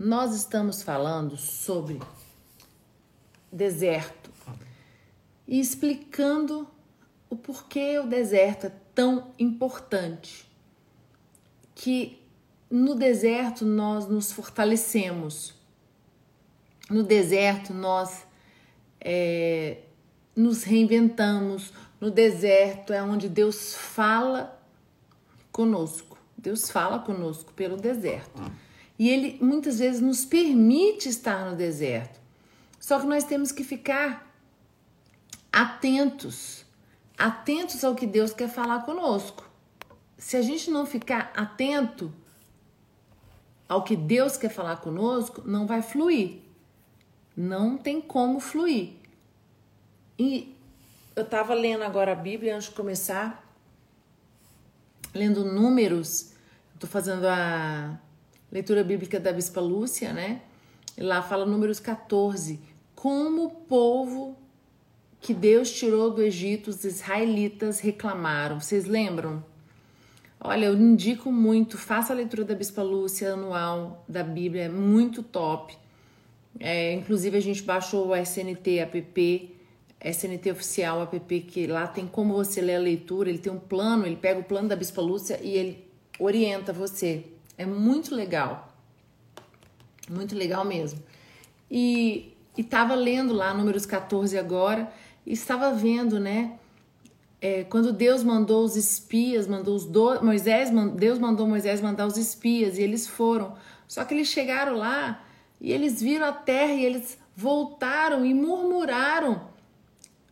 nós estamos falando sobre deserto e explicando o porquê o deserto é tão importante. Que no deserto nós nos fortalecemos, no deserto nós é, nos reinventamos, no deserto é onde Deus fala conosco. Deus fala conosco pelo deserto. E Ele muitas vezes nos permite estar no deserto. Só que nós temos que ficar atentos, atentos ao que Deus quer falar conosco. Se a gente não ficar atento ao que Deus quer falar conosco, não vai fluir. Não tem como fluir. E eu estava lendo agora a Bíblia antes de começar, lendo números. Estou fazendo a leitura bíblica da Bispa Lúcia, né? Lá fala números 14. Como o povo que Deus tirou do Egito, os israelitas reclamaram. Vocês lembram? Olha, eu indico muito, faça a leitura da Bispa Lúcia anual da Bíblia, é muito top. É, inclusive a gente baixou o SNT app, SNT oficial app, que lá tem como você ler a leitura, ele tem um plano, ele pega o plano da Bispa Lúcia e ele orienta você. É muito legal. Muito legal mesmo. E estava lendo lá números 14 agora, e estava vendo, né? é, quando Deus mandou os espias, mandou os do... Moisés, Deus mandou Moisés mandar os espias e eles foram. Só que eles chegaram lá e eles viram a terra e eles voltaram e murmuraram,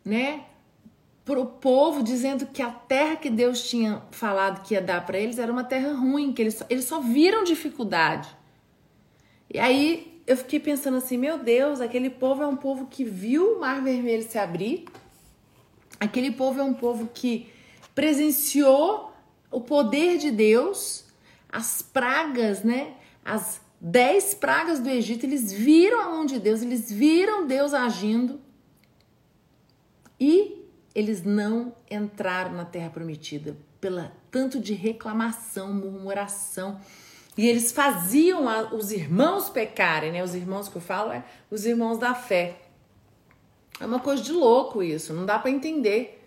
né? Para o povo, dizendo que a terra que Deus tinha falado que ia dar para eles era uma terra ruim, que eles só, eles só viram dificuldade. E aí eu fiquei pensando assim: meu Deus, aquele povo é um povo que viu o mar vermelho se abrir Aquele povo é um povo que presenciou o poder de Deus, as pragas, né? As dez pragas do Egito, eles viram a mão de Deus, eles viram Deus agindo e eles não entraram na terra prometida pela tanto de reclamação, murmuração. E eles faziam a, os irmãos pecarem, né? Os irmãos que eu falo é os irmãos da fé. É uma coisa de louco isso, não dá para entender.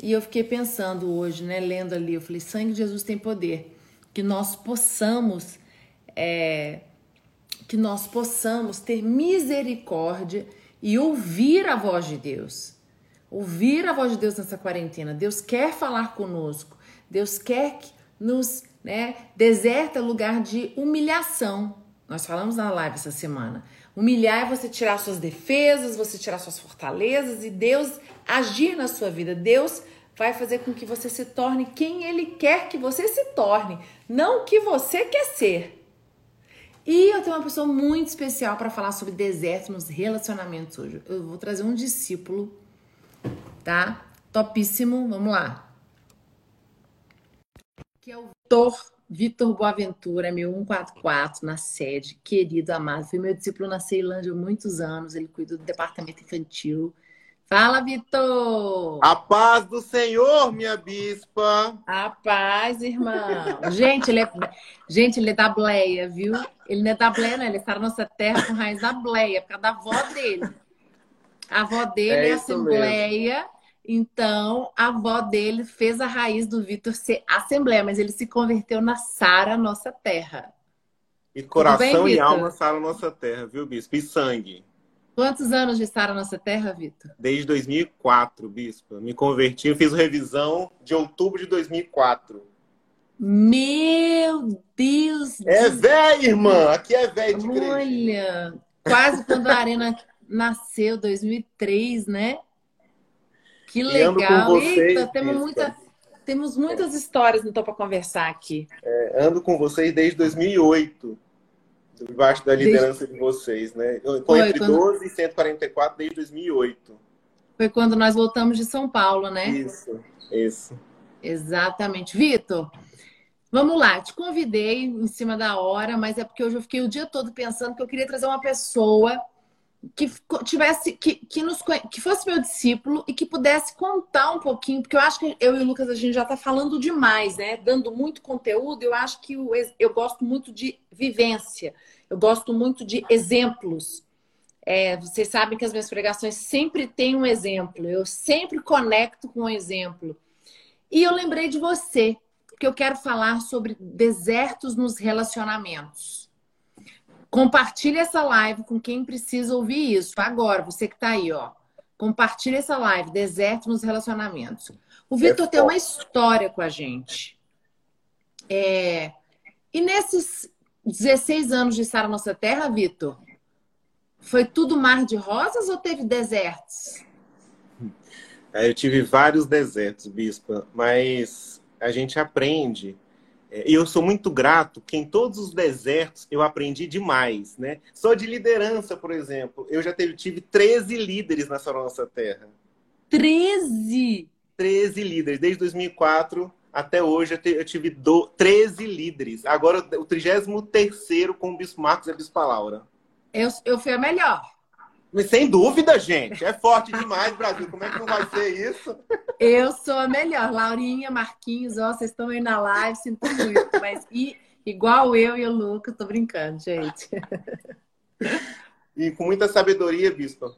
E eu fiquei pensando hoje, né, lendo ali, eu falei: sangue de Jesus tem poder. Que nós possamos, é, que nós possamos ter misericórdia e ouvir a voz de Deus. Ouvir a voz de Deus nessa quarentena. Deus quer falar conosco. Deus quer que nos, né, deserta lugar de humilhação. Nós falamos na live essa semana. Humilhar é você tirar suas defesas, você tirar suas fortalezas e Deus agir na sua vida. Deus vai fazer com que você se torne quem Ele quer que você se torne, não o que você quer ser. E eu tenho uma pessoa muito especial para falar sobre deserto nos relacionamentos hoje. Eu vou trazer um discípulo, tá? Topíssimo. Vamos lá. Que é o Vitor Vitor Boaventura, meu 144 na sede, querido, amado. Foi meu discípulo na Ceilândia há muitos anos. Ele cuida do departamento infantil. Fala, Vitor! A paz do Senhor, minha bispa! A paz, irmão! Gente, ele é, gente, ele é da Bleia, viu? Ele não é da Bleia, não. Ele está na nossa terra com raiz da Bleia, por causa da avó dele. A avó dele é, é Assembleia. Mesmo então, a avó dele fez a raiz do Vitor ser Assembleia, mas ele se converteu na Sara, nossa terra. E coração bem, e alma Sara, nossa terra, viu, Bispo? E sangue. Quantos anos de Sara, nossa terra, Vitor? Desde 2004, Bispo. Me converti, eu fiz revisão de outubro de 2004. Meu Deus! É velho, irmã! Aqui é velho de Olha, quase quando a Arena nasceu, 2003, né? Que legal. Vocês, Eita, temos, muita, temos muitas histórias então para conversar aqui. É, ando com vocês desde 2008, debaixo da liderança desde... de vocês, né? Eu, Foi, entre quando... 12 e 144 desde 2008. Foi quando nós voltamos de São Paulo, né? Isso, isso. Exatamente. Vitor, vamos lá. Te convidei em cima da hora, mas é porque hoje eu fiquei o dia todo pensando que eu queria trazer uma pessoa que tivesse que, que, nos, que fosse meu discípulo e que pudesse contar um pouquinho, porque eu acho que eu e o Lucas a gente já está falando demais, né? Dando muito conteúdo, eu acho que eu, gosto muito de vivência. eu gosto muito de exemplos. É, vocês sabem que as minhas pregações sempre têm um exemplo. Eu sempre conecto com um exemplo. E eu lembrei de você, porque eu quero falar sobre desertos nos relacionamentos. Compartilhe essa live com quem precisa ouvir isso. Agora, você que está aí, ó. Compartilhe essa live, deserto nos relacionamentos. O Vitor é tem uma história com a gente. É... E nesses 16 anos de estar na nossa terra, Vitor, foi tudo mar de rosas ou teve desertos? É, eu tive vários desertos, Bispa, mas a gente aprende. É, e eu sou muito grato que em todos os desertos eu aprendi demais, né? Só de liderança, por exemplo. Eu já tive, tive 13 líderes nessa nossa terra. 13? 13 líderes. Desde 2004 até hoje eu tive 13 líderes. Agora o 33 com o Bispo Marcos e a Bispa Laura. Eu, eu fui a melhor. Sem dúvida, gente. É forte demais, Brasil. Como é que não vai ser isso? Eu sou a melhor. Laurinha, Marquinhos, ó, vocês estão aí na live, sinto muito. Mas e, igual eu e o Lucas, tô brincando, gente. E com muita sabedoria, Bispo,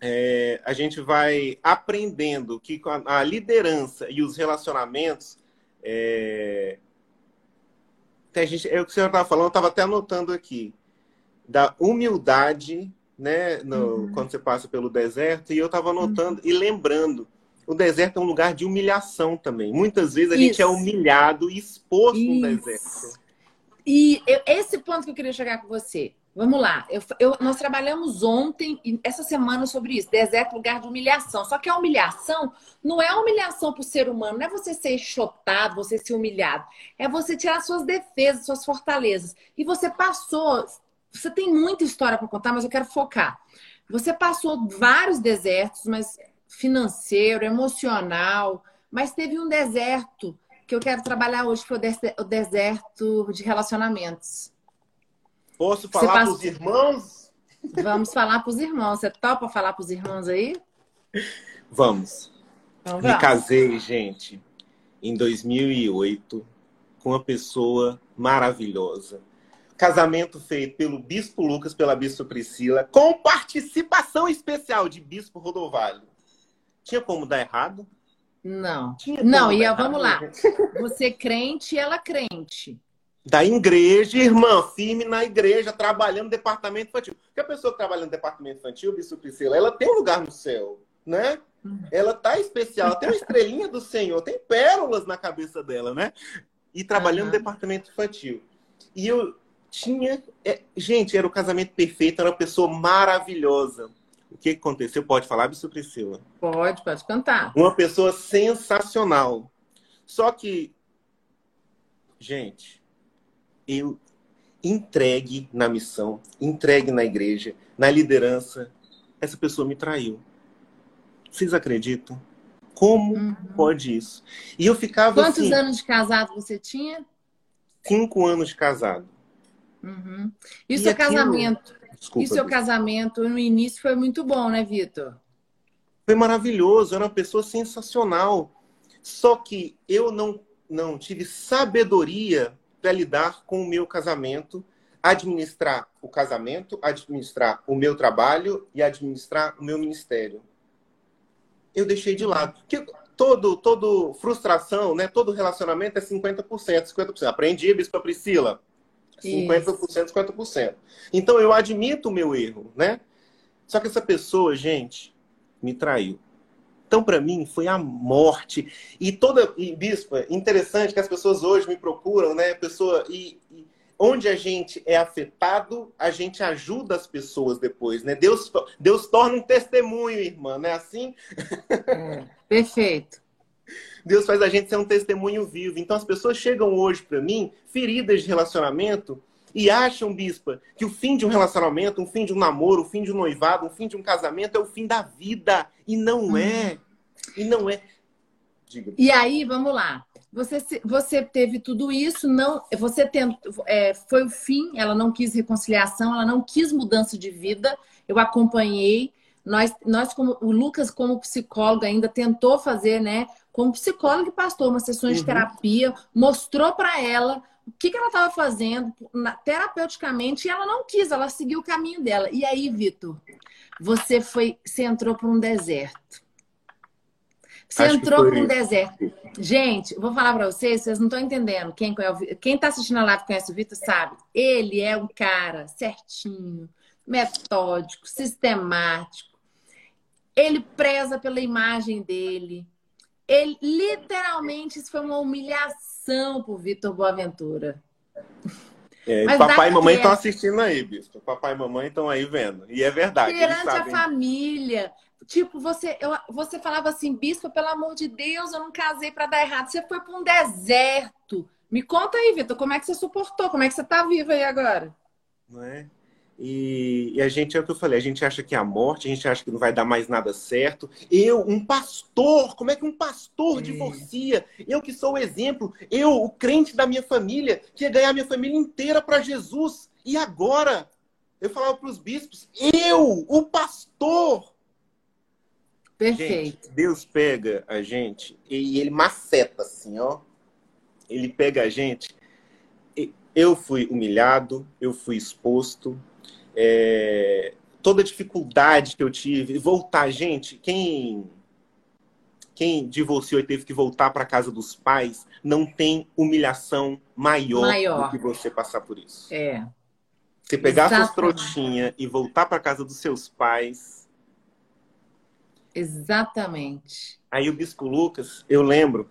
é, a gente vai aprendendo que a liderança e os relacionamentos. É, gente, é o que o senhor estava falando, eu estava até anotando aqui. Da humildade né, no, uhum. quando você passa pelo deserto, e eu estava notando uhum. e lembrando. O deserto é um lugar de humilhação também. Muitas vezes a Isso. gente é humilhado e exposto Isso. no deserto. E eu, esse ponto que eu queria chegar com você. Vamos lá. Eu, eu, nós trabalhamos ontem e essa semana sobre isso. Deserto, lugar de humilhação. Só que a humilhação não é humilhação para o ser humano. Não é você ser chotado, você ser humilhado. É você tirar suas defesas, suas fortalezas. E você passou você tem muita história para contar, mas eu quero focar. Você passou vários desertos, mas financeiro, emocional, mas teve um deserto que eu quero trabalhar hoje, que foi o deserto de relacionamentos. Posso falar para os irmãos? Vamos falar para os irmãos. Você topa falar para os irmãos aí? Vamos. Então, Me casei, gente, em 2008 com uma pessoa maravilhosa Casamento feito pelo Bispo Lucas, pela Bispo Priscila, com participação especial de Bispo Rodovalho. Tinha como dar errado? Não. Tinha não, e vamos lá. Você crente e ela crente. Da igreja, irmã, firme na igreja, trabalhando no departamento infantil. Porque a pessoa que trabalha no departamento infantil, Bispo Priscila, ela tem um lugar no céu, né? Uhum. Ela tá especial, tem uma estrelinha do Senhor, tem pérolas na cabeça dela, né? E trabalhando uhum. no departamento infantil. E eu, tinha. É, gente, era o casamento perfeito, era uma pessoa maravilhosa. O que aconteceu? Pode falar, Bispo Priscila? Pode, pode cantar. Uma pessoa sensacional. Só que, gente, eu entregue na missão, entregue na igreja, na liderança, essa pessoa me traiu. Vocês acreditam? Como uhum. pode isso? E eu ficava Quantos assim, anos de casado você tinha? Cinco anos de casado. Uhum. E, e seu aquilo... casamento? Desculpa, e seu casamento no início foi muito bom, né, Vitor? Foi maravilhoso, era uma pessoa sensacional. Só que eu não, não tive sabedoria para lidar com o meu casamento, administrar o casamento, administrar o meu trabalho e administrar o meu ministério. Eu deixei de lado. Porque todo, todo frustração, né, todo relacionamento é 50%, 50%. Aprendi, Bispa Priscila. 50%, 50%. Então eu admito o meu erro, né? Só que essa pessoa, gente, me traiu. Então, para mim, foi a morte. E toda. E, bispo, é interessante que as pessoas hoje me procuram, né? Pessoa. E, e, onde a gente é afetado, a gente ajuda as pessoas depois, né? Deus, Deus torna um testemunho, irmã, não é assim? É, perfeito. Deus faz a gente ser um testemunho vivo. Então as pessoas chegam hoje para mim feridas de relacionamento e acham, bispa, que o fim de um relacionamento, um fim de um namoro, o um fim de um noivado, um fim de um casamento é o fim da vida. E não é. E não é. Diga. E aí, vamos lá. Você, você teve tudo isso, não, você tentou, é, foi o fim, ela não quis reconciliação, ela não quis mudança de vida. Eu acompanhei. Nós, nós como o Lucas, como psicólogo, ainda tentou fazer, né, como psicólogo e pastor, uma sessão de uhum. terapia, mostrou para ela o que, que ela estava fazendo na, terapeuticamente e ela não quis, ela seguiu o caminho dela. E aí, Vitor, você foi, você entrou para um deserto. Você Acho entrou para um deserto. Gente, vou falar para vocês, vocês não estão entendendo. Quem, quem tá assistindo a live conhece o Vitor sabe. Ele é um cara certinho, metódico, sistemático. Ele preza pela imagem dele. Ele literalmente isso foi uma humilhação pro Vitor Boaventura. É, papai e mamãe estão assistindo aí, bispo. Papai e mamãe estão aí vendo. E é verdade. Perante a família. Tipo, você, eu, você falava assim, bispo, pelo amor de Deus, eu não casei para dar errado. Você foi para um deserto. Me conta aí, Vitor, como é que você suportou? Como é que você está viva aí agora? Não é? E, e, a gente, é o que eu falei, a gente acha que é a morte, a gente acha que não vai dar mais nada certo. Eu, um pastor, como é que um pastor é. divorcia? Eu que sou o exemplo, eu, o crente da minha família, que ia ganhar minha família inteira para Jesus. E agora? Eu falava para os bispos, eu, o pastor. Perfeito. Gente, Deus pega a gente e ele maceta assim, ó. Ele pega a gente. Eu fui humilhado, eu fui exposto, é, toda a dificuldade que eu tive, voltar, gente, quem quem divorciou e teve que voltar para casa dos pais, não tem humilhação maior, maior, do que você passar por isso. É. Você pegar Exatamente. suas trouxinhas e voltar para casa dos seus pais. Exatamente. Aí o Bispo Lucas, eu lembro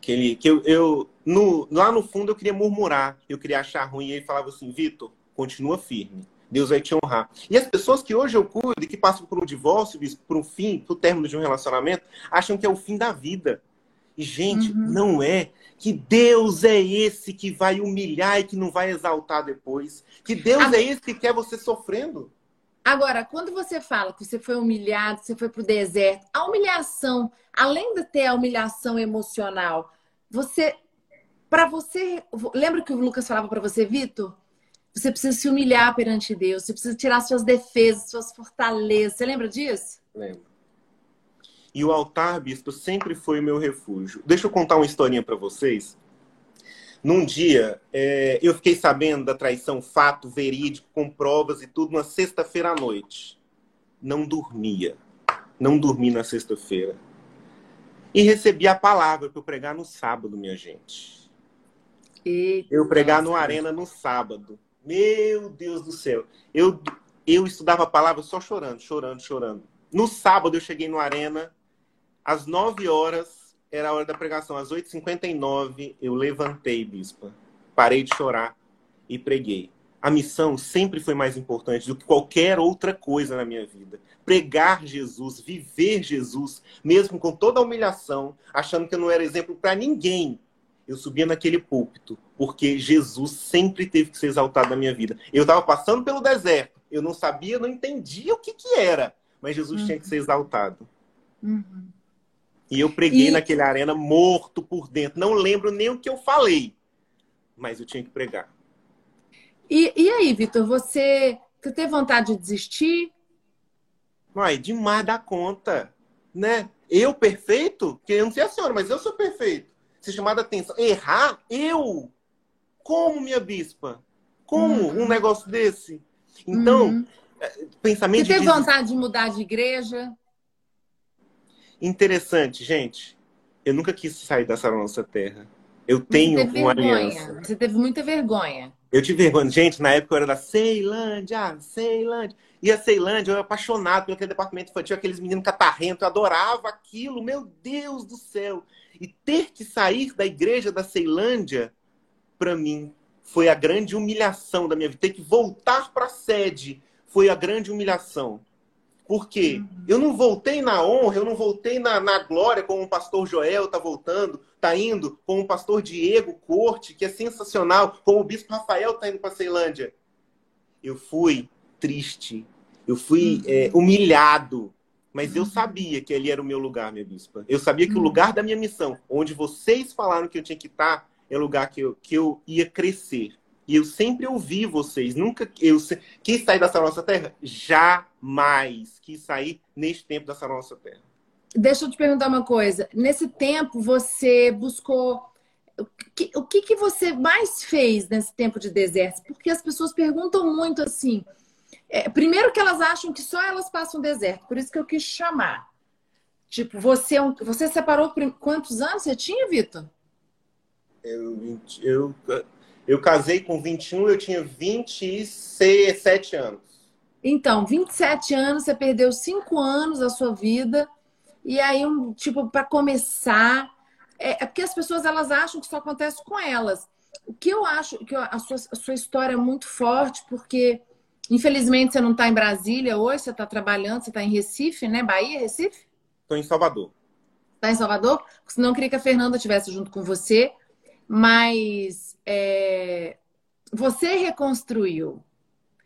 que ele que eu, eu no, lá no fundo eu queria murmurar, eu queria achar ruim e ele falava assim: "Vitor, continua firme. Deus vai te honrar. E as pessoas que hoje eu cuido e que passam por um divórcio, por um fim, por término de um relacionamento, acham que é o fim da vida. E, gente, uhum. não é. Que Deus é esse que vai humilhar e que não vai exaltar depois. Que Deus Agora, é esse que quer você sofrendo. Agora, quando você fala que você foi humilhado, você foi para o deserto, a humilhação, além de ter a humilhação emocional, você. Para você. Lembra que o Lucas falava para você, Vitor? Você precisa se humilhar perante Deus, você precisa tirar suas defesas, suas fortalezas. Você lembra disso? Lembro. E o altar, bispo, sempre foi o meu refúgio. Deixa eu contar uma historinha para vocês. Num dia, é, eu fiquei sabendo da traição, fato verídico, com provas e tudo, na sexta-feira à noite. Não dormia. Não dormi na sexta-feira. E recebi a palavra para eu pregar no sábado, minha gente. Eita, eu pregar no Arena no sábado. Meu Deus do céu. Eu, eu estudava a palavra só chorando, chorando, chorando. No sábado eu cheguei no Arena, às 9 horas, era a hora da pregação. Às 8h59 eu levantei, bispa. Parei de chorar e preguei. A missão sempre foi mais importante do que qualquer outra coisa na minha vida. Pregar Jesus, viver Jesus, mesmo com toda a humilhação, achando que eu não era exemplo para ninguém, eu subia naquele púlpito, porque Jesus sempre teve que ser exaltado na minha vida. Eu estava passando pelo deserto, eu não sabia, não entendia o que, que era, mas Jesus uhum. tinha que ser exaltado. Uhum. E eu preguei e... naquele arena morto por dentro. Não lembro nem o que eu falei, mas eu tinha que pregar. E, e aí, Vitor, você, você teve vontade de desistir? Ai, demais da conta, né? Eu perfeito? Porque eu não sei a senhora, mas eu sou perfeito ser chamada atenção. Errar? Eu? Como, minha bispa? Como uhum. um negócio desse? Então, uhum. Pensamento. Você teve de... vontade de mudar de igreja? Interessante, gente. Eu nunca quis sair dessa nossa terra. Eu tenho uma vergonha. aliança. Você teve muita vergonha. Eu tive vergonha. Gente, na época eu era da Ceilândia, Ceilândia. E a Ceilândia, eu era apaixonado pelo aquele departamento infantil, aqueles meninos catarrentos. Eu adorava aquilo, meu Deus do céu. E ter que sair da igreja da Ceilândia, para mim, foi a grande humilhação da minha vida. Ter que voltar para a sede foi a grande humilhação. Porque uhum. eu não voltei na honra, eu não voltei na, na glória, como o pastor Joel está voltando, está indo, como o pastor Diego Corte, que é sensacional, como o bispo Rafael está indo para a Ceilândia. Eu fui triste, eu fui uhum. é, humilhado, mas eu sabia que ali era o meu lugar, minha bispa. Eu sabia que o lugar da minha missão, onde vocês falaram que eu tinha que estar, é o lugar que eu, que eu ia crescer. E eu sempre ouvi vocês. Nunca eu quis sair dessa nossa terra? Jamais quis sair neste tempo dessa nossa terra. Deixa eu te perguntar uma coisa. Nesse tempo, você buscou o que, o que, que você mais fez nesse tempo de deserto? Porque as pessoas perguntam muito assim. É, primeiro que elas acham que só elas passam deserto, por isso que eu quis chamar. Tipo, você, é você separou por quantos anos você tinha, Vitor? Eu, eu, eu casei com 21, eu tinha 27 anos. Então, 27 anos, você perdeu 5 anos da sua vida. E aí, um, tipo, para começar, é, é, porque as pessoas elas acham que isso acontece com elas. O que eu acho que a sua, a sua história é muito forte, porque infelizmente você não está em Brasília hoje, você está trabalhando, você está em Recife, né? Bahia, Recife? Estou em Salvador. Está em Salvador? Senão eu queria que a Fernanda estivesse junto com você. Mas é, você reconstruiu.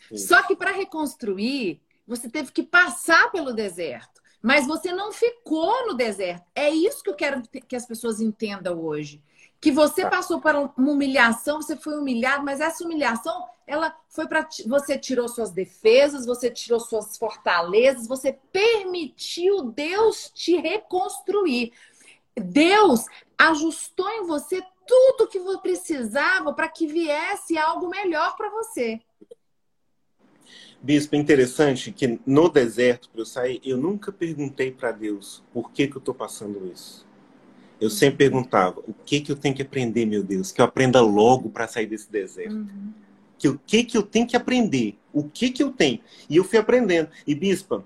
Sim. Só que para reconstruir, você teve que passar pelo deserto. Mas você não ficou no deserto. É isso que eu quero que as pessoas entendam hoje. Que você tá. passou por uma humilhação, você foi humilhado, mas essa humilhação, ela foi para você tirou suas defesas, você tirou suas fortalezas, você permitiu Deus te reconstruir. Deus ajustou em você tudo que você precisava para que viesse algo melhor para você. Bispo, é interessante que no deserto, para eu sair, eu nunca perguntei para Deus por que, que eu estou passando isso. Eu sempre perguntava, o que, que eu tenho que aprender, meu Deus? Que eu aprenda logo para sair desse deserto. Uhum. Que o que, que eu tenho que aprender? O que, que eu tenho? E eu fui aprendendo. E, Bispa,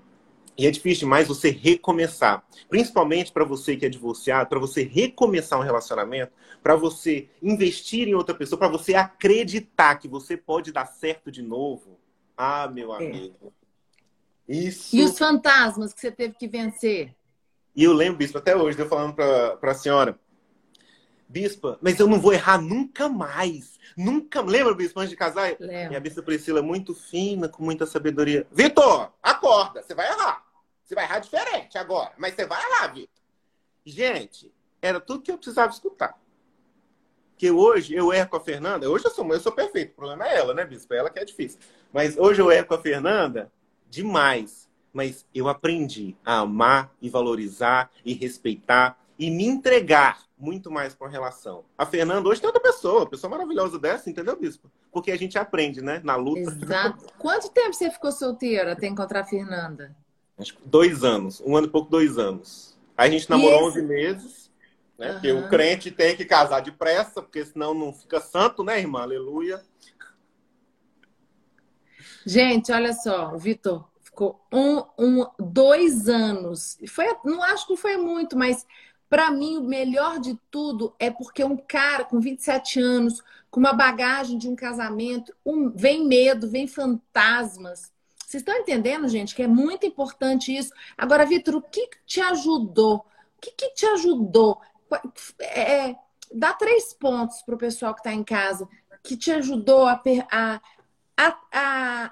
e é difícil demais você recomeçar. Principalmente para você que é divorciado, para você recomeçar um relacionamento, para você investir em outra pessoa, para você acreditar que você pode dar certo de novo. Ah, meu é. amigo. É. Isso. E os fantasmas que você teve que vencer? E eu lembro, Bispo, até hoje, eu falando para a senhora. Bispa, mas eu não vou errar nunca mais. Nunca. Lembra, Bispo, antes de casar? Lembro. E a Bispa Priscila, muito fina, com muita sabedoria. Vitor, acorda, você vai errar. Você vai errar diferente agora, mas você vai errar, Vitor. Gente, era tudo que eu precisava escutar. Que hoje eu erro com a Fernanda. Hoje eu sou, eu sou perfeito. O problema é ela, né, Bispo? É ela que é difícil. Mas hoje eu erro com a Fernanda demais. Mas eu aprendi a amar e valorizar e respeitar e me entregar muito mais com a relação. A Fernanda hoje tem outra pessoa, pessoa maravilhosa dessa, entendeu, Bispo? Porque a gente aprende, né? Na luta. Exato. Quanto tempo você ficou solteira até encontrar a Fernanda? Acho que dois anos. Um ano e pouco, dois anos. Aí a gente namorou esse... 11 meses. Né? Uhum. Porque o crente tem que casar depressa, porque senão não fica santo, né, irmã? Aleluia. Gente, olha só, o Vitor ficou um, um, dois anos. Foi, não acho que foi muito, mas para mim o melhor de tudo é porque um cara com 27 anos, com uma bagagem de um casamento, um, vem medo, vem fantasmas. Vocês estão entendendo, gente, que é muito importante isso. Agora, Vitor, o que te ajudou? O que, que te ajudou? É, dá três pontos para o pessoal que está em casa que te ajudou a, a, a,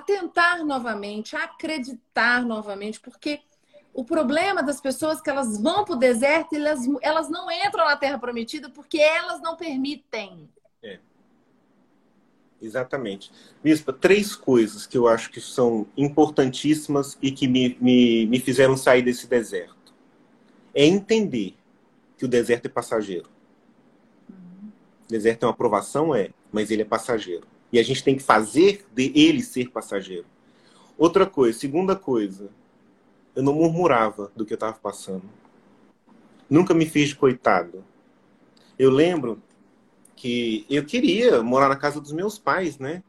tentar novamente, a acreditar novamente, porque o problema das pessoas é que elas vão para o deserto e elas, elas não entram na Terra Prometida porque elas não permitem. É. Exatamente. Bispa, três coisas que eu acho que são importantíssimas e que me, me, me fizeram sair desse deserto. É entender que o deserto é passageiro. O deserto é uma aprovação, é, mas ele é passageiro. E a gente tem que fazer de ele ser passageiro. Outra coisa, segunda coisa, eu não murmurava do que eu estava passando. Nunca me fiz de coitado. Eu lembro que eu queria morar na casa dos meus pais, né?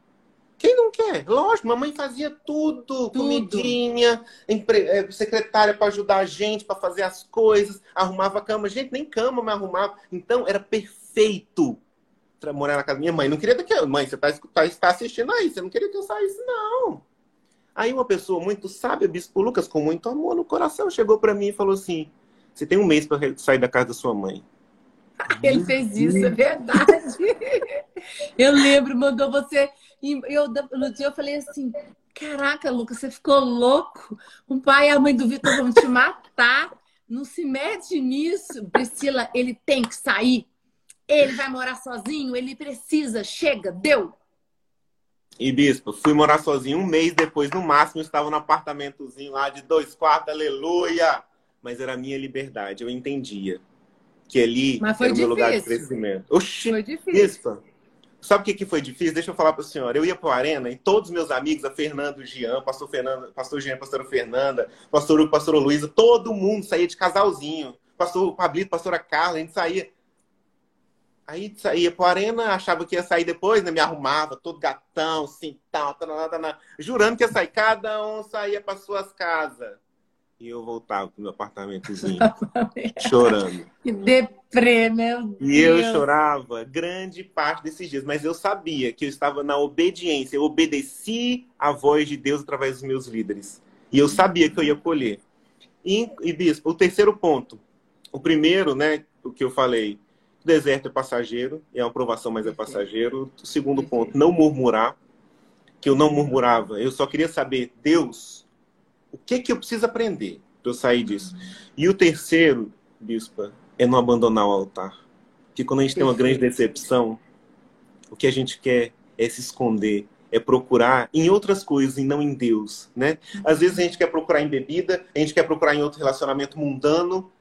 Quem não quer? Lógico, mamãe fazia tudo, tudo. comidinha, eh, secretária para ajudar a gente, para fazer as coisas, arrumava a cama. Gente, nem cama me arrumava. Então, era perfeito morar na casa da minha mãe. Não queria que eu... Mãe, você está tá assistindo aí, você não queria que eu saísse, não. Aí uma pessoa muito sábia, Bispo Lucas, com muito amor no coração, chegou para mim e falou assim, você tem um mês para sair da casa da sua mãe. Ele fez isso, é verdade. Eu lembro, mandou você. Eu, no dia eu falei assim: Caraca, Lucas, você ficou louco. O pai e a mãe do Vitor vão te matar. Não se mete nisso. Priscila, ele tem que sair. Ele vai morar sozinho, ele precisa. Chega, deu. E, bispo, fui morar sozinho um mês depois, no máximo, estava no apartamentozinho lá de dois quartos, aleluia! Mas era a minha liberdade, eu entendia que ali Mas foi era o meu lugar de crescimento. Oxi, Foi difícil. Bispa, sabe o que, que foi difícil? Deixa eu falar para a senhora. Eu ia para a Arena e todos os meus amigos, a Fernando, o Jean, pastor Fernando, pastor Jean, pastora Fernanda, pastor Hugo, pastora Luísa, todo mundo saía de casalzinho. Pastor Pablito, pastora Carla, a gente saía. Aí saía para a Arena, achava que ia sair depois, né? Me arrumava, todo gatão, cintão, taná, taná, jurando que ia sair. Cada um saía para suas casas. E eu voltava pro meu apartamentozinho, chorando. Que deprê, meu Deus. E eu chorava grande parte desses dias, mas eu sabia que eu estava na obediência. Eu obedeci à voz de Deus através dos meus líderes. E eu sabia que eu ia colher. E, e bispo, o terceiro ponto. O primeiro, né, o que eu falei, deserto é passageiro, é uma provação, mas é passageiro. O segundo ponto, não murmurar, que eu não murmurava. Eu só queria saber, Deus, o que que eu preciso aprender para eu sair disso? E o terceiro, bispa, é não abandonar o altar. Porque quando a gente tem uma grande decepção, o que a gente quer é se esconder, é procurar em outras coisas e não em Deus, né? Às vezes a gente quer procurar em bebida, a gente quer procurar em outro relacionamento mundano,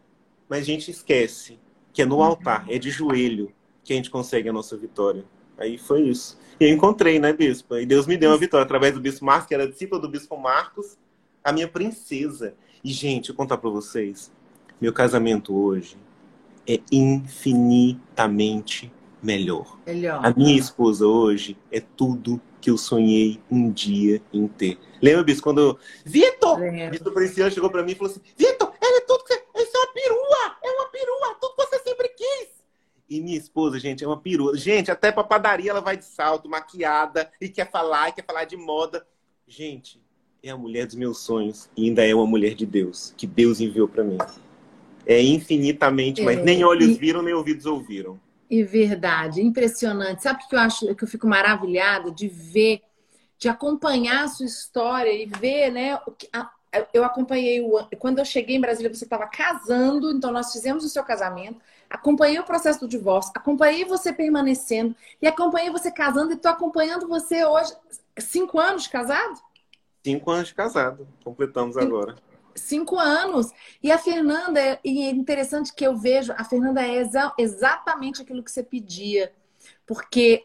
mas a gente esquece que é no altar, é de joelho que a gente consegue a nossa vitória. Aí foi isso. E eu encontrei, né, bispo? E Deus me deu uma vitória através do bispo Marcos, que era discípulo do bispo Marcos, a minha princesa. E, gente, eu contar para vocês, meu casamento hoje é infinitamente melhor. Melhor. A minha esposa hoje é tudo que eu sonhei um dia em ter. Lembra, Bispo, quando. Vitor! Bispo Priscila chegou pra mim e falou assim, Vitor, ela é tudo que você... Isso é uma perua! É uma perua! Tudo que você sempre quis! E minha esposa, gente, é uma perua. Gente, até pra padaria ela vai de salto, maquiada, e quer falar, e quer falar de moda. Gente, é a mulher dos meus sonhos. E ainda é uma mulher de Deus, que Deus enviou pra mim. É infinitamente, mas É, nem olhos e- viram, nem ouvidos ouviram. E verdade, impressionante. Sabe o que eu acho que eu fico maravilhada de ver, de acompanhar a sua história e ver, né? o que- a- eu acompanhei o quando eu cheguei em Brasília, você estava casando, então nós fizemos o seu casamento, acompanhei o processo do divórcio, acompanhei você permanecendo e acompanhei você casando e estou acompanhando você hoje cinco anos de casado. Cinco anos de casado. Completamos agora. Cinco anos. E a Fernanda, e é interessante que eu vejo, a Fernanda é exa- exatamente aquilo que você pedia. Porque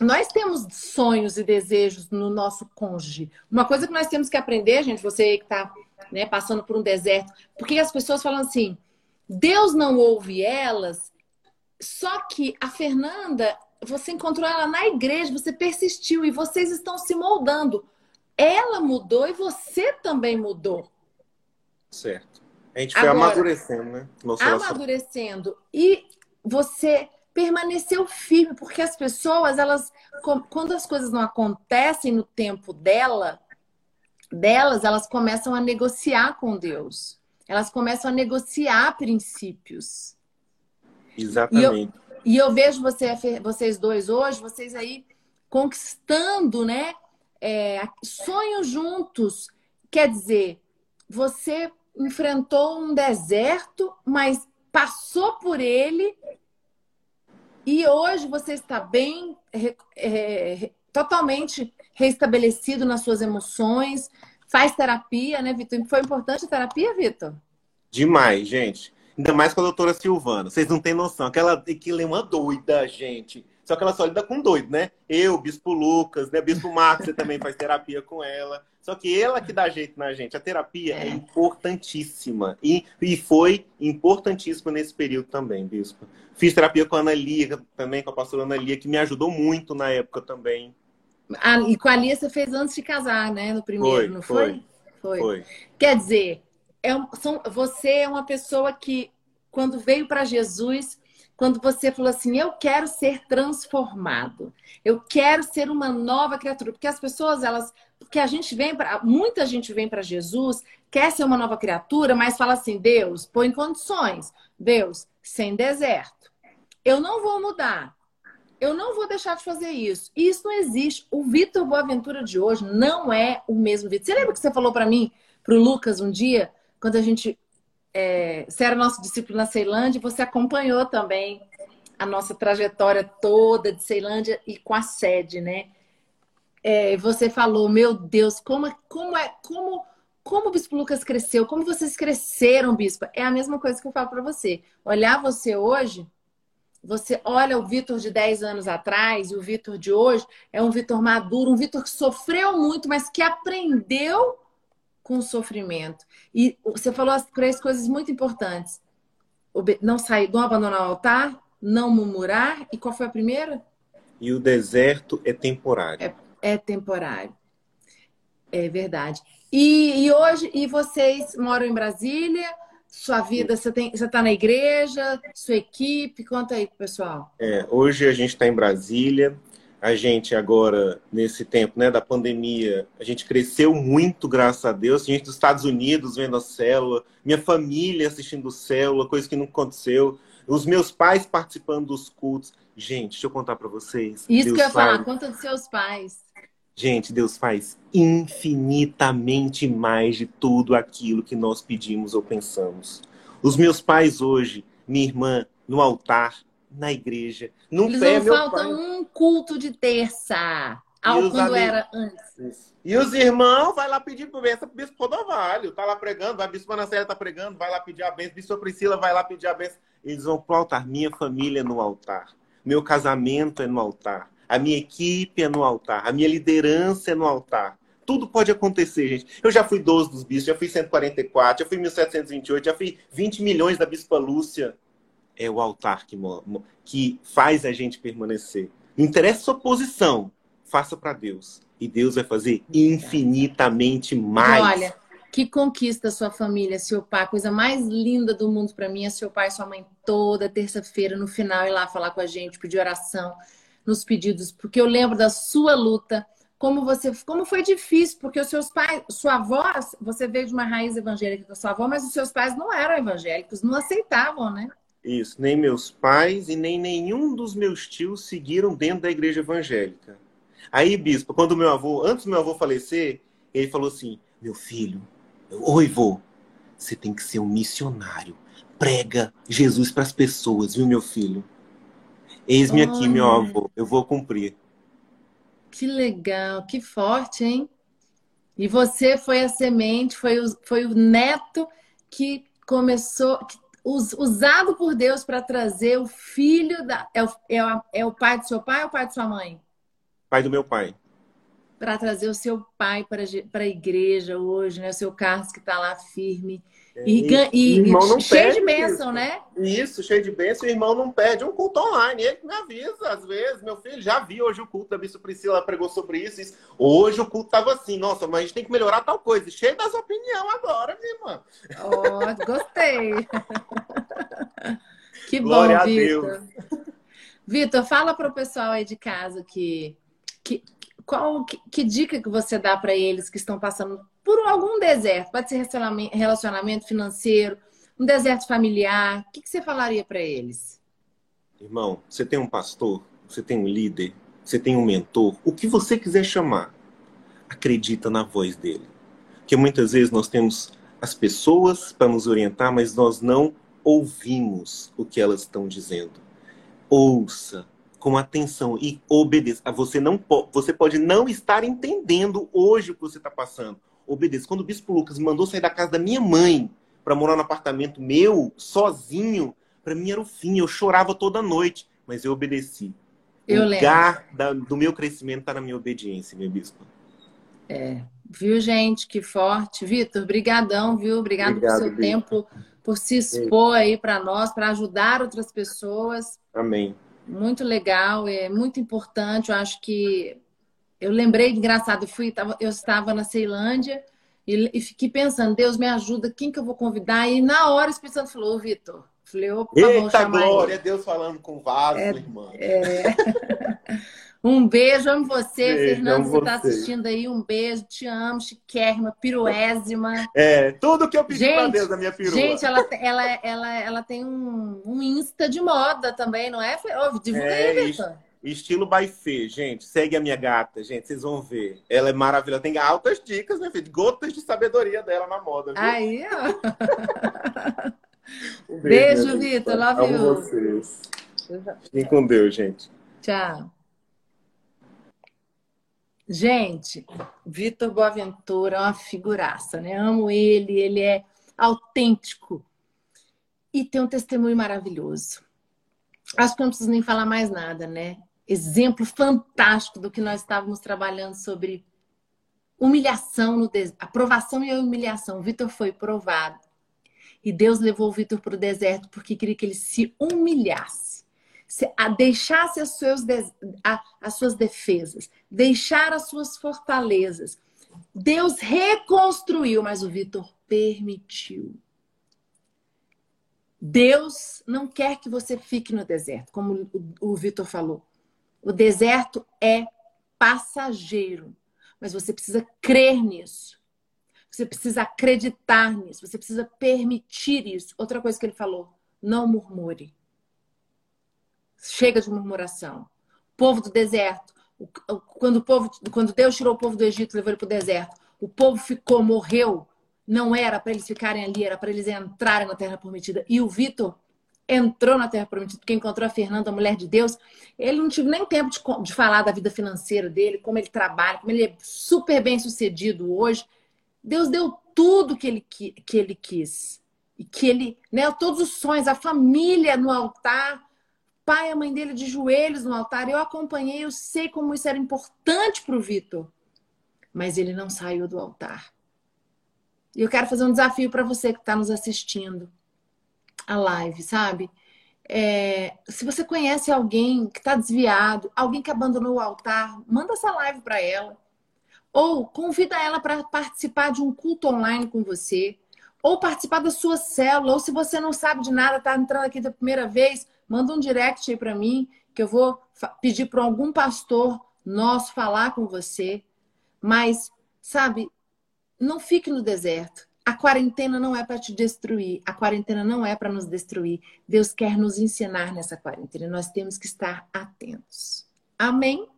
nós temos sonhos e desejos no nosso cônjuge. Uma coisa que nós temos que aprender, gente, você que está passando por um deserto, porque as pessoas falam assim: Deus não ouve elas, só que a Fernanda, você encontrou ela na igreja, você persistiu e vocês estão se moldando. Ela mudou e você também mudou. Certo. A gente foi Agora- amadurecendo, né? Relacionamento. amadurecendo e você permaneceu firme, porque as pessoas, elas, quando as coisas não acontecem no tempo dela, delas, elas começam a negociar com Deus. Elas começam a negociar princípios. Exatamente. E eu vejo você, vocês dois hoje, vocês aí conquistando, né? é, sonhos juntos. Quer dizer, você enfrentou um deserto, mas passou por ele e hoje você está bem, é, totalmente restabelecido nas suas emoções. Faz terapia, né, Vitor? Foi importante a terapia, Vitor? Demais, gente. Ainda mais com a doutora Silvana. Vocês não têm noção. Aquela, aquilo é uma doida, gente. Só que ela só lida com doido, né? Eu, Bispo Lucas, né? Bispo Marcos, você também faz terapia com ela. Só que ela que dá jeito na gente. A terapia é, É. importantíssima. E, e foi importantíssima nesse período também, Bispo. Fiz terapia com a Ana Lia, também com a pastora Ana Lia, que me ajudou muito na época também. Ah, e com a Lia você fez antes de casar, né? No primeiro, Foi, não foi? Foi. Foi. Quer dizer, é são- você é uma pessoa que, quando veio para Jesus, quando você falou assim, eu quero ser transformado, eu quero ser uma nova criatura, porque as pessoas, elas, porque a gente vem para, muita gente vem para Jesus, quer ser uma nova criatura, mas fala assim, Deus, põe condições, Deus, sem deserto, eu não vou mudar, eu não vou deixar de fazer isso. E isso não existe. O Vitor Boaventura de hoje não é o mesmo Vitor. Você lembra que você falou para mim, para o Lucas, um dia, quando a gente. É, você era nosso discípulo na Ceilândia, você acompanhou também a nossa trajetória toda de Ceilândia e com a sede, né? É, você falou, meu Deus, como, é- como é, como como o Bispo Lucas cresceu, como vocês cresceram, Bispo. É a mesma coisa que eu falo para você. Olhar você hoje, você olha o Vitor de 10 anos atrás e o Vitor de hoje, é um Vitor maduro, um Vitor que sofreu muito, mas que aprendeu com o sofrimento. E você falou as três coisas muito importantes. Não sair, não abandonar o altar, não murmurar. E qual foi a primeira? E o deserto é temporário. É, é temporário. É verdade. E, e, hoje, e vocês moram em Brasília? Sua vida, você tem, você está na igreja, sua equipe, conta aí pessoal. É, hoje a gente está em Brasília. A gente agora nesse tempo, né, da pandemia, a gente cresceu muito, graças a Deus. A gente dos Estados Unidos vendo a célula, minha família assistindo célula, coisa que não aconteceu. Os meus pais participando dos cultos. Gente, deixa eu contar para vocês. Isso Deus que eu ia falar, conta dos seus pais. Gente, Deus faz infinitamente mais de tudo aquilo que nós pedimos ou pensamos. Os meus pais hoje, minha irmã, no altar, na igreja, não Eles pé, não faltam pai... um culto de terça, ao quando amigos... era antes. E os irmãos, vai lá pedir bênção pro Bispo Rodovalho. Tá lá pregando, a Bispo Anacélia tá pregando, vai lá pedir a bênção. Bispo Priscila vai lá pedir a bênção. Eles vão pro altar. Minha família é no altar. Meu casamento é no altar a minha equipe é no altar, a minha liderança é no altar. Tudo pode acontecer, gente. Eu já fui 12 dos bispos, já fui 144, já fui 1728, já fui 20 milhões da Bispa Lúcia. É o altar que, que faz a gente permanecer. Não interessa a sua posição, faça para Deus. E Deus vai fazer infinitamente mais. Olha, que conquista sua família, seu pai. A coisa mais linda do mundo para mim é seu pai e sua mãe toda terça-feira no final ir lá falar com a gente, pedir oração nos pedidos, porque eu lembro da sua luta, como você, como foi difícil, porque os seus pais, sua avó, você veio de uma raiz evangélica com sua avó, mas os seus pais não eram evangélicos, não aceitavam, né? Isso, nem meus pais e nem nenhum dos meus tios seguiram dentro da igreja evangélica. Aí, bispo, quando meu avô, antes do meu avô falecer, ele falou assim: "Meu filho, oi, vô, você tem que ser um missionário. Prega Jesus para as pessoas, viu, meu filho?" Eis-me aqui, meu avô, eu vou cumprir. Que legal, que forte, hein? E você foi a semente, foi o, foi o neto que começou, que, usado por Deus para trazer o filho da. É o, é, o, é o pai do seu pai ou o pai de sua mãe? Pai do meu pai. Para trazer o seu pai para, para a igreja hoje, né? O seu Carlos que está lá firme. E, e, e cheio de bênção, isso. né? Isso, cheio de bênção. O irmão não perde um culto online. Ele me avisa, às vezes. Meu filho já viu hoje o culto da Bispo Priscila, pregou sobre isso, isso. Hoje o culto estava assim. Nossa, mas a gente tem que melhorar tal coisa. Cheio das opiniões agora, minha irmã. Oh, gostei. que Glória bom, Vitor. Vitor, fala para o pessoal aí de casa que, que qual que, que dica que você dá para eles que estão passando por algum deserto? Pode ser relacionamento financeiro, um deserto familiar. O que, que você falaria para eles? Irmão, você tem um pastor, você tem um líder, você tem um mentor, o que você quiser chamar, acredita na voz dele. Porque muitas vezes nós temos as pessoas para nos orientar, mas nós não ouvimos o que elas estão dizendo. Ouça, com atenção e obedeça. Você não você pode não estar entendendo hoje o que você está passando. Obedeça. Quando o Bispo Lucas me mandou sair da casa da minha mãe para morar no apartamento meu, sozinho, para mim era o fim. Eu chorava toda noite, mas eu obedeci. Eu o lugar da, do meu crescimento está na minha obediência, meu bispo. É, viu, gente? Que forte. Vitor, brigadão, viu? Obrigado, Obrigado por seu Victor. tempo, por se expor aí para nós, para ajudar outras pessoas. Amém muito legal, é muito importante. Eu acho que eu lembrei, engraçado, eu, fui, eu estava na Ceilândia e, e, fiquei pensando, Deus me ajuda, quem que eu vou convidar? E na hora o Espírito Santo falou, Vitor. Falei, opa, Eita glória, ele. Deus falando com vaso, é, irmã. É... Um beijo, amo você, beijo, Fernando, você está assistindo aí, um beijo, te amo, chiquérrima, piruésima. É, tudo que eu pedi para Deus da minha perua. Gente, ela, ela, ela, ela tem um, um Insta de moda também, não é? Divulga é, aí, Vitor. Estilo by Fê, gente. Segue a minha gata, gente. Vocês vão ver. Ela é maravilhosa. Tem altas dicas, né, filho? Gotas de sabedoria dela na moda. Viu? Aí, ó. um beijo, beijo Vitor. Love Amo you. vocês. Fiquem com Deus, gente. Tchau. Gente, Vitor Boaventura é uma figuraça, né? Amo ele, ele é autêntico e tem um testemunho maravilhoso. Acho que não preciso nem falar mais nada, né? Exemplo fantástico do que nós estávamos trabalhando sobre humilhação no des... aprovação e a humilhação. O Vitor foi provado. E Deus levou o Vitor para o deserto porque queria que ele se humilhasse a deixasse as suas, as suas defesas, deixar as suas fortalezas. Deus reconstruiu, mas o Vitor permitiu. Deus não quer que você fique no deserto, como o Vitor falou. O deserto é passageiro, mas você precisa crer nisso. Você precisa acreditar nisso, você precisa permitir isso. Outra coisa que ele falou: não murmure. Chega de murmuração. Povo do deserto. Quando, o povo, quando Deus tirou o povo do Egito levou ele para o deserto, o povo ficou, morreu. Não era para eles ficarem ali, era para eles entrarem na Terra Prometida. E o Vitor entrou na Terra Prometida, porque encontrou a Fernanda, a mulher de Deus. Ele não tive nem tempo de, de falar da vida financeira dele, como ele trabalha, como ele é super bem sucedido hoje. Deus deu tudo que ele, que, que ele quis. E que ele, né, todos os sonhos, a família no altar, pai e a mãe dele de joelhos no altar. Eu acompanhei, eu sei como isso era importante para o Vitor. Mas ele não saiu do altar. E eu quero fazer um desafio para você que está nos assistindo a live, sabe? É, se você conhece alguém que está desviado, alguém que abandonou o altar, manda essa live para ela. Ou convida ela para participar de um culto online com você. Ou participar da sua célula. Ou se você não sabe de nada, está entrando aqui da primeira vez, manda um direct aí para mim, que eu vou pedir para algum pastor nosso falar com você. Mas, sabe, não fique no deserto. A quarentena não é para te destruir. A quarentena não é para nos destruir. Deus quer nos ensinar nessa quarentena. Nós temos que estar atentos. Amém?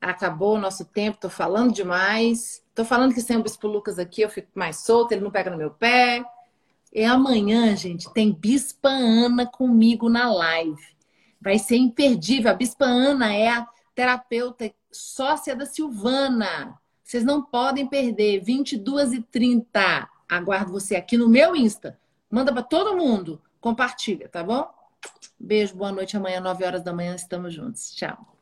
Acabou o nosso tempo, tô falando demais. Tô falando que sem o Bispo Lucas aqui eu fico mais solto, ele não pega no meu pé. E amanhã, gente, tem Bispa Ana comigo na live. Vai ser imperdível. A Bispa Ana é a terapeuta sócia da Silvana. Vocês não podem perder. 22 e 30. Aguardo você aqui no meu Insta. Manda para todo mundo. Compartilha, tá bom? Beijo, boa noite. Amanhã, 9 horas da manhã, estamos juntos. Tchau.